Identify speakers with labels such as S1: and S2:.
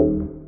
S1: Música